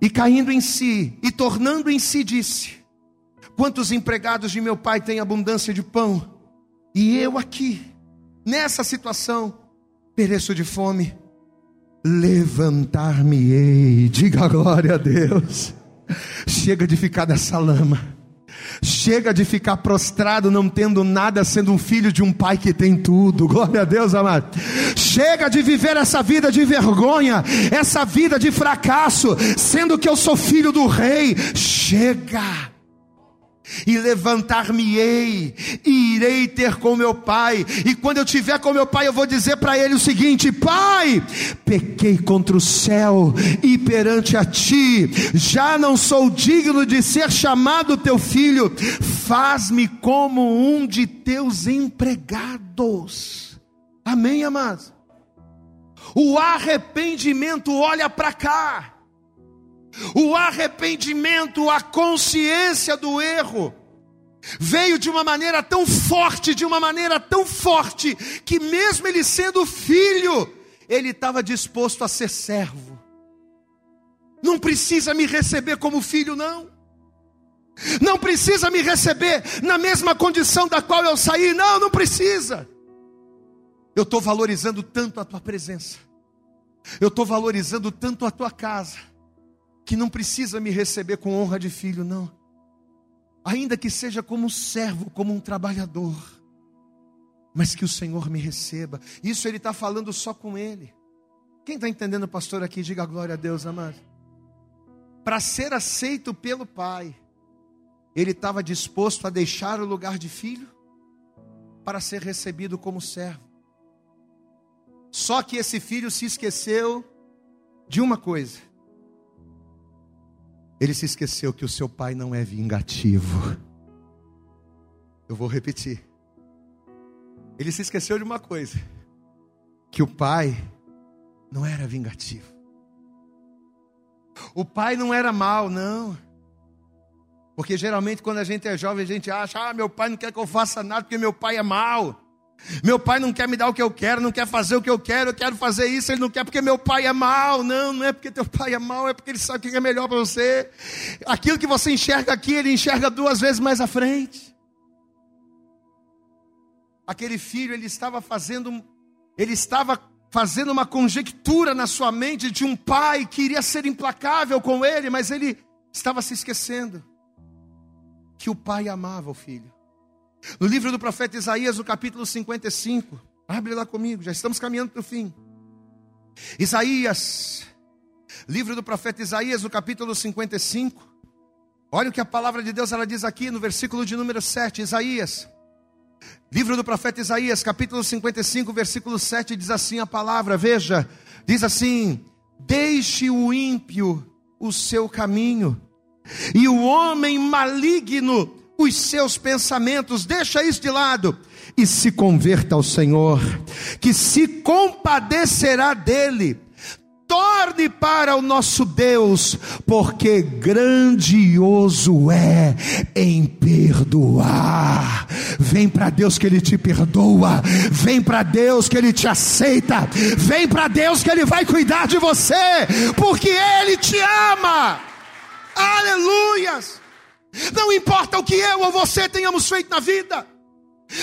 E caindo em si, e tornando em si, disse: Quantos empregados de meu pai têm abundância de pão, e eu aqui, nessa situação, pereço de fome. Levantar-me-ei, diga glória a Deus. Chega de ficar nessa lama. Chega de ficar prostrado, não tendo nada, sendo um filho de um pai que tem tudo. Glória a Deus, amado. Chega de viver essa vida de vergonha, essa vida de fracasso, sendo que eu sou filho do rei. Chega e levantar-me-ei, e irei ter com meu pai, e quando eu tiver com meu pai, eu vou dizer para ele o seguinte: Pai, pequei contra o céu e perante a ti, já não sou digno de ser chamado teu filho, faz-me como um de teus empregados. Amém, amados? O arrependimento olha para cá. O arrependimento, a consciência do erro, veio de uma maneira tão forte, de uma maneira tão forte, que mesmo ele sendo filho, ele estava disposto a ser servo. Não precisa me receber como filho, não. Não precisa me receber na mesma condição da qual eu saí, não, não precisa. Eu estou valorizando tanto a tua presença, eu estou valorizando tanto a tua casa, que não precisa me receber com honra de filho, não. Ainda que seja como um servo, como um trabalhador, mas que o Senhor me receba. Isso ele está falando só com ele. Quem está entendendo, pastor, aqui, diga glória a Deus, amado. Para ser aceito pelo Pai, ele estava disposto a deixar o lugar de filho para ser recebido como servo. Só que esse filho se esqueceu de uma coisa: ele se esqueceu que o seu pai não é vingativo. Eu vou repetir. Ele se esqueceu de uma coisa: que o pai não era vingativo. O pai não era mal, não. Porque geralmente quando a gente é jovem, a gente acha: ah, meu pai não quer que eu faça nada porque meu pai é mal. Meu pai não quer me dar o que eu quero, não quer fazer o que eu quero, eu quero fazer isso, ele não quer porque meu pai é mal. Não, não é porque teu pai é mal, é porque ele sabe o que é melhor para você. Aquilo que você enxerga aqui, ele enxerga duas vezes mais à frente. Aquele filho, ele estava fazendo, ele estava fazendo uma conjectura na sua mente de um pai que iria ser implacável com ele, mas ele estava se esquecendo que o pai amava o filho. No livro do profeta Isaías, no capítulo 55, abre lá comigo, já estamos caminhando para o fim. Isaías, livro do profeta Isaías, no capítulo 55. Olha o que a palavra de Deus ela diz aqui no versículo de número 7, Isaías. Livro do profeta Isaías, capítulo 55, versículo 7, diz assim a palavra, veja, diz assim: Deixe o ímpio o seu caminho, e o homem maligno os seus pensamentos, deixa isso de lado e se converta ao Senhor, que se compadecerá dele. Torne para o nosso Deus, porque grandioso é em perdoar. Vem para Deus que Ele te perdoa, vem para Deus que Ele te aceita, vem para Deus que Ele vai cuidar de você, porque Ele te ama. Aleluias! Não importa o que eu ou você tenhamos feito na vida.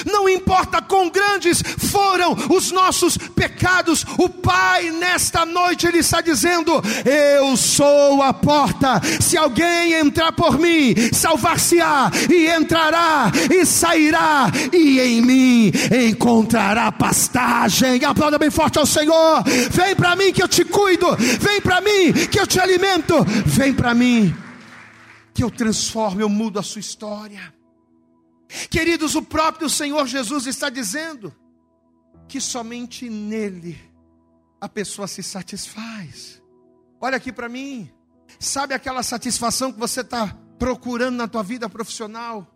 Não importa quão grandes foram os nossos pecados, o Pai nesta noite ele está dizendo: Eu sou a porta. Se alguém entrar por mim, salvar-se-á e entrará e sairá e em mim encontrará pastagem. Aplauda bem forte ao Senhor. Vem para mim que eu te cuido. Vem para mim que eu te alimento. Vem para mim que eu transformo, eu mudo a sua história. Queridos, o próprio Senhor Jesus está dizendo que somente nele a pessoa se satisfaz. Olha aqui para mim, sabe aquela satisfação que você está procurando na tua vida profissional?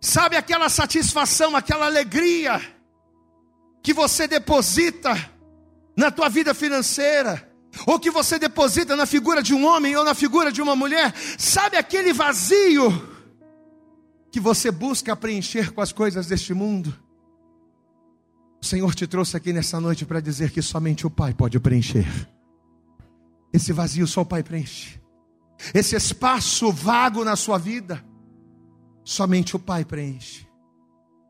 Sabe aquela satisfação, aquela alegria que você deposita na tua vida financeira? Ou que você deposita na figura de um homem ou na figura de uma mulher? Sabe aquele vazio que você busca preencher com as coisas deste mundo, o Senhor te trouxe aqui nessa noite para dizer que somente o Pai pode preencher. Esse vazio só o Pai preenche. Esse espaço vago na sua vida, somente o Pai preenche.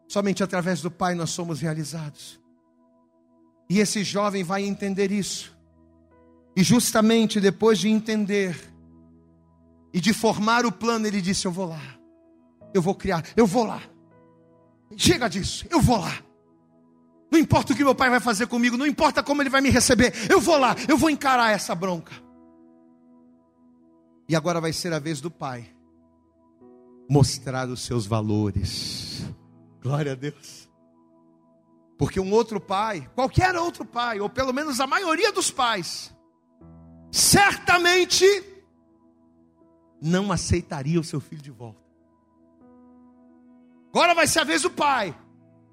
Somente através do Pai nós somos realizados. E esse jovem vai entender isso. E justamente depois de entender e de formar o plano, ele disse: Eu vou lá eu vou criar, eu vou lá. Chega disso, eu vou lá. Não importa o que meu pai vai fazer comigo, não importa como ele vai me receber, eu vou lá, eu vou encarar essa bronca. E agora vai ser a vez do pai mostrar os seus valores. Glória a Deus. Porque um outro pai, qualquer outro pai, ou pelo menos a maioria dos pais, certamente não aceitaria o seu filho de volta. Agora vai ser a vez do pai.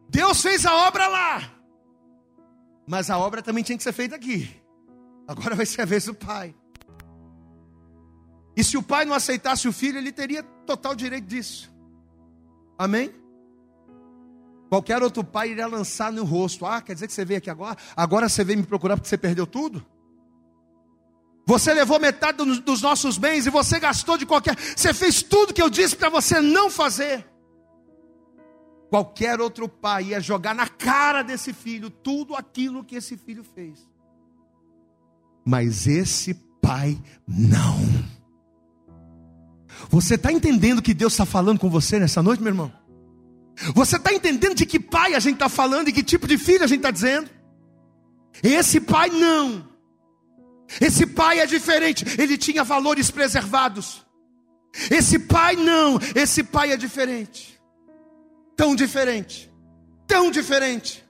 Deus fez a obra lá. Mas a obra também tinha que ser feita aqui. Agora vai ser a vez do pai. E se o pai não aceitasse o filho, ele teria total direito disso. Amém? Qualquer outro pai iria lançar no rosto: Ah, quer dizer que você veio aqui agora? Agora você veio me procurar porque você perdeu tudo? Você levou metade dos nossos bens e você gastou de qualquer. Você fez tudo que eu disse para você não fazer. Qualquer outro pai ia jogar na cara desse filho tudo aquilo que esse filho fez. Mas esse pai não. Você está entendendo que Deus está falando com você nessa noite, meu irmão? Você está entendendo de que pai a gente está falando e que tipo de filho a gente está dizendo? Esse pai não. Esse pai é diferente. Ele tinha valores preservados. Esse pai não. Esse pai é diferente tão diferente, tão diferente,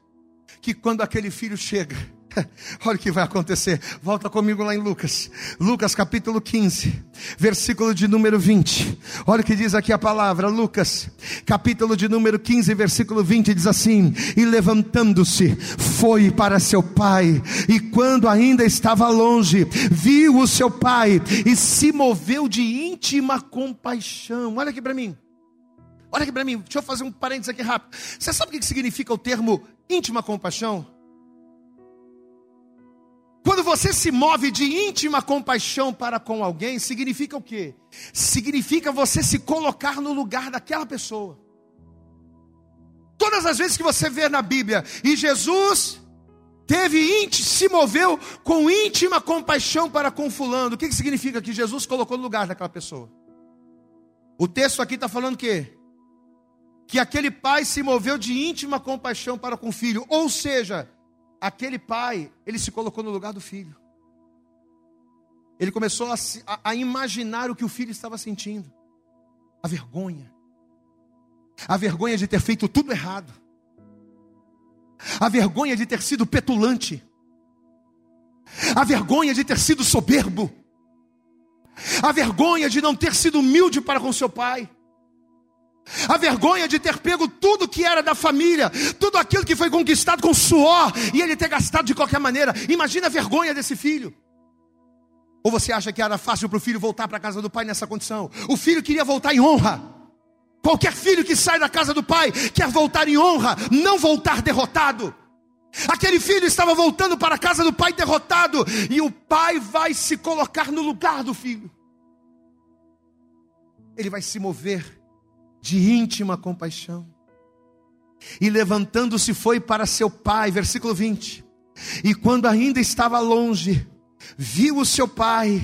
que quando aquele filho chega, *laughs* olha o que vai acontecer. Volta comigo lá em Lucas, Lucas capítulo 15, versículo de número 20. Olha o que diz aqui a palavra, Lucas, capítulo de número 15, versículo 20, diz assim: E levantando-se, foi para seu pai, e quando ainda estava longe, viu o seu pai e se moveu de íntima compaixão. Olha aqui para mim. Olha aqui para mim, deixa eu fazer um parênteses aqui rápido. Você sabe o que significa o termo íntima compaixão? Quando você se move de íntima compaixão para com alguém, significa o quê? Significa você se colocar no lugar daquela pessoa. Todas as vezes que você vê na Bíblia, e Jesus teve se moveu com íntima compaixão para com fulano, o que, que significa que Jesus colocou no lugar daquela pessoa? O texto aqui está falando o quê? que aquele pai se moveu de íntima compaixão para com o filho, ou seja, aquele pai, ele se colocou no lugar do filho. Ele começou a, a, imaginar o que o filho estava sentindo, a vergonha, a vergonha de ter feito tudo errado, a vergonha de ter sido petulante, a vergonha de ter sido soberbo, a vergonha de não ter sido humilde para com seu pai a vergonha de ter pego tudo que era da família, tudo aquilo que foi conquistado com suor, e ele ter gastado de qualquer maneira. Imagina a vergonha desse filho. Ou você acha que era fácil para o filho voltar para a casa do pai nessa condição? O filho queria voltar em honra. Qualquer filho que sai da casa do pai quer voltar em honra, não voltar derrotado. Aquele filho estava voltando para a casa do pai derrotado, e o pai vai se colocar no lugar do filho. Ele vai se mover de íntima compaixão. E levantando-se foi para seu pai, versículo 20. E quando ainda estava longe, viu o seu pai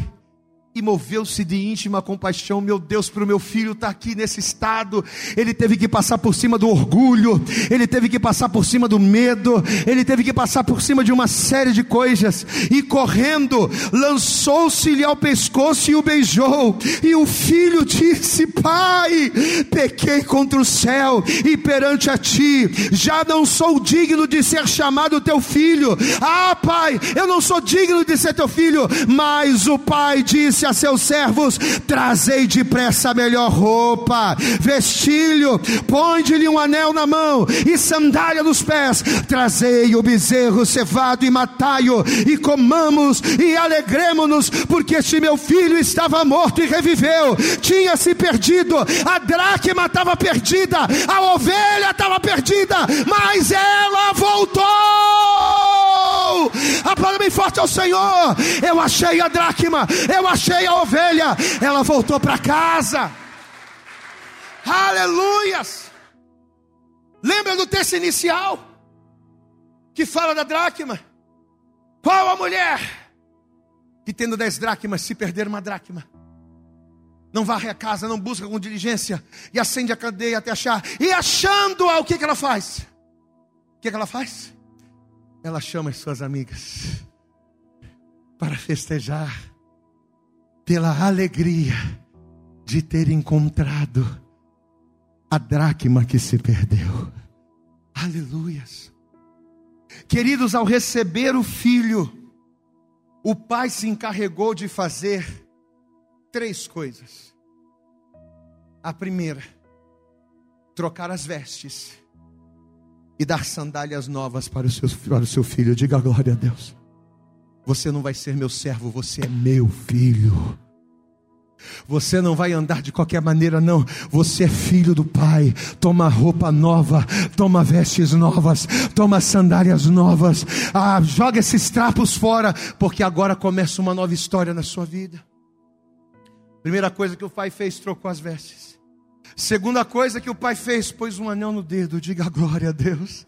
e moveu-se de íntima compaixão. Meu Deus, para o meu filho estar tá aqui nesse estado, ele teve que passar por cima do orgulho, ele teve que passar por cima do medo, ele teve que passar por cima de uma série de coisas. E correndo, lançou-se-lhe ao pescoço e o beijou. E o filho disse: Pai, pequei contra o céu e perante a ti, já não sou digno de ser chamado teu filho. Ah, pai, eu não sou digno de ser teu filho. Mas o pai disse a seus servos: Trazei depressa a melhor roupa, vestilho, ponde-lhe um anel na mão e sandália nos pés. Trazei o bezerro cevado e matai-o, e comamos e alegremos-nos, porque este meu filho estava morto e reviveu, tinha se perdido, a dracma estava perdida, a ovelha estava perdida, mas ela voltou. A palavra bem forte ao Senhor. Eu achei a dracma, eu achei a ovelha, ela voltou para casa. Aleluias! Lembra do texto inicial que fala da dracma? Qual a mulher que tendo dez dracmas se perder uma dracma? Não varre a casa, não busca com diligência e acende a candeia até achar. E achando-a, o que, que ela faz? O que, que ela faz? Ela chama as suas amigas para festejar pela alegria de ter encontrado a dracma que se perdeu. Aleluias. Queridos, ao receber o filho, o pai se encarregou de fazer três coisas. A primeira, trocar as vestes e dar sandálias novas para o seu, para o seu filho. Diga glória a Deus. Você não vai ser meu servo, você é meu filho. Você não vai andar de qualquer maneira, não. Você é filho do Pai. Toma roupa nova, toma vestes novas, toma sandálias novas. Ah, joga esses trapos fora, porque agora começa uma nova história na sua vida. Primeira coisa que o pai fez, trocou as vestes. Segunda coisa que o pai fez, pôs um anel no dedo. Diga glória a Deus.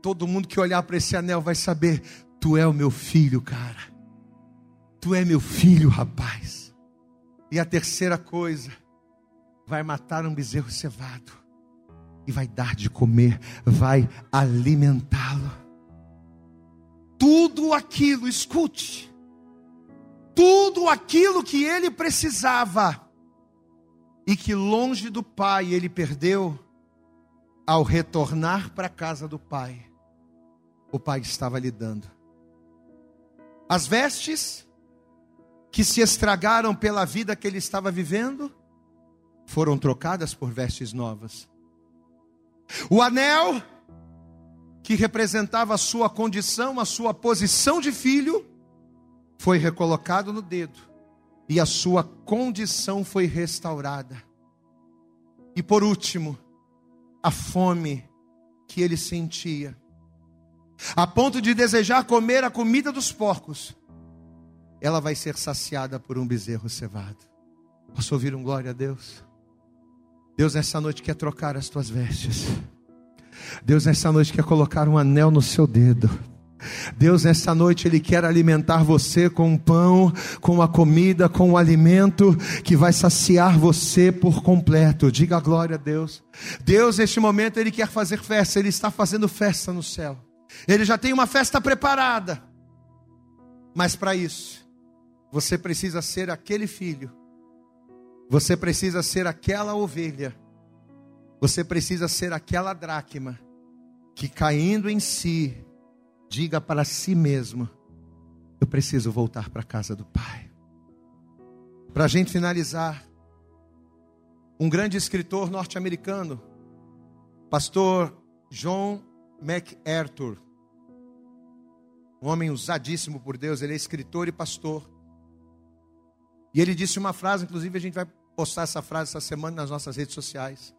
Todo mundo que olhar para esse anel vai saber: Tu é o meu filho, cara. Tu é meu filho, rapaz. E a terceira coisa, vai matar um bezerro cevado e vai dar de comer, vai alimentá-lo. Tudo aquilo, escute, tudo aquilo que ele precisava e que longe do pai ele perdeu, ao retornar para a casa do pai, o pai estava lhe dando. As vestes que se estragaram pela vida que ele estava vivendo foram trocadas por vestes novas. O anel que representava a sua condição, a sua posição de filho, foi recolocado no dedo e a sua condição foi restaurada. E por último, a fome que ele sentia a ponto de desejar comer a comida dos porcos, ela vai ser saciada por um bezerro cevado. Posso ouvir um glória a Deus? Deus nessa noite quer trocar as tuas vestes. Deus nessa noite quer colocar um anel no seu dedo. Deus, nessa noite, Ele quer alimentar você com o pão, com a comida, com o alimento que vai saciar você por completo. Diga a glória a Deus. Deus, neste momento, Ele quer fazer festa, Ele está fazendo festa no céu. Ele já tem uma festa preparada. Mas para isso, você precisa ser aquele filho. Você precisa ser aquela ovelha. Você precisa ser aquela dracma que caindo em si, diga para si mesmo: Eu preciso voltar para a casa do Pai. Para a gente finalizar, um grande escritor norte-americano, pastor John MacArthur, um homem usadíssimo por Deus, ele é escritor e pastor. E ele disse uma frase, inclusive a gente vai postar essa frase essa semana nas nossas redes sociais.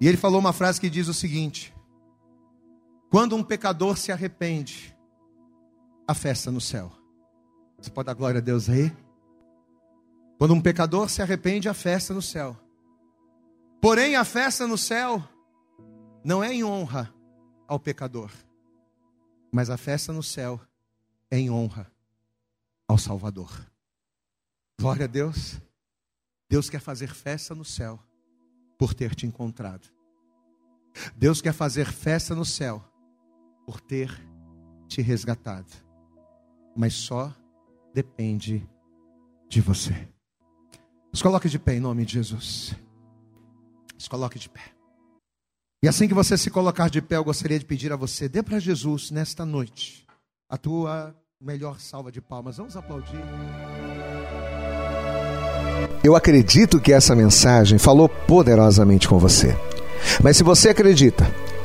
E ele falou uma frase que diz o seguinte: Quando um pecador se arrepende, a festa no céu. Você pode dar glória a Deus aí? Quando um pecador se arrepende, a festa no céu. Porém, a festa no céu não é em honra ao pecador, mas a festa no céu é em honra ao Salvador. Glória a Deus. Deus quer fazer festa no céu por ter te encontrado. Deus quer fazer festa no céu por ter te resgatado. Mas só depende de você. Se coloque de pé em nome de Jesus. Se coloque de pé. E assim que você se colocar de pé, eu gostaria de pedir a você, dê para Jesus nesta noite a tua melhor salva de palmas. Vamos aplaudir. Eu acredito que essa mensagem falou poderosamente com você. Mas se você acredita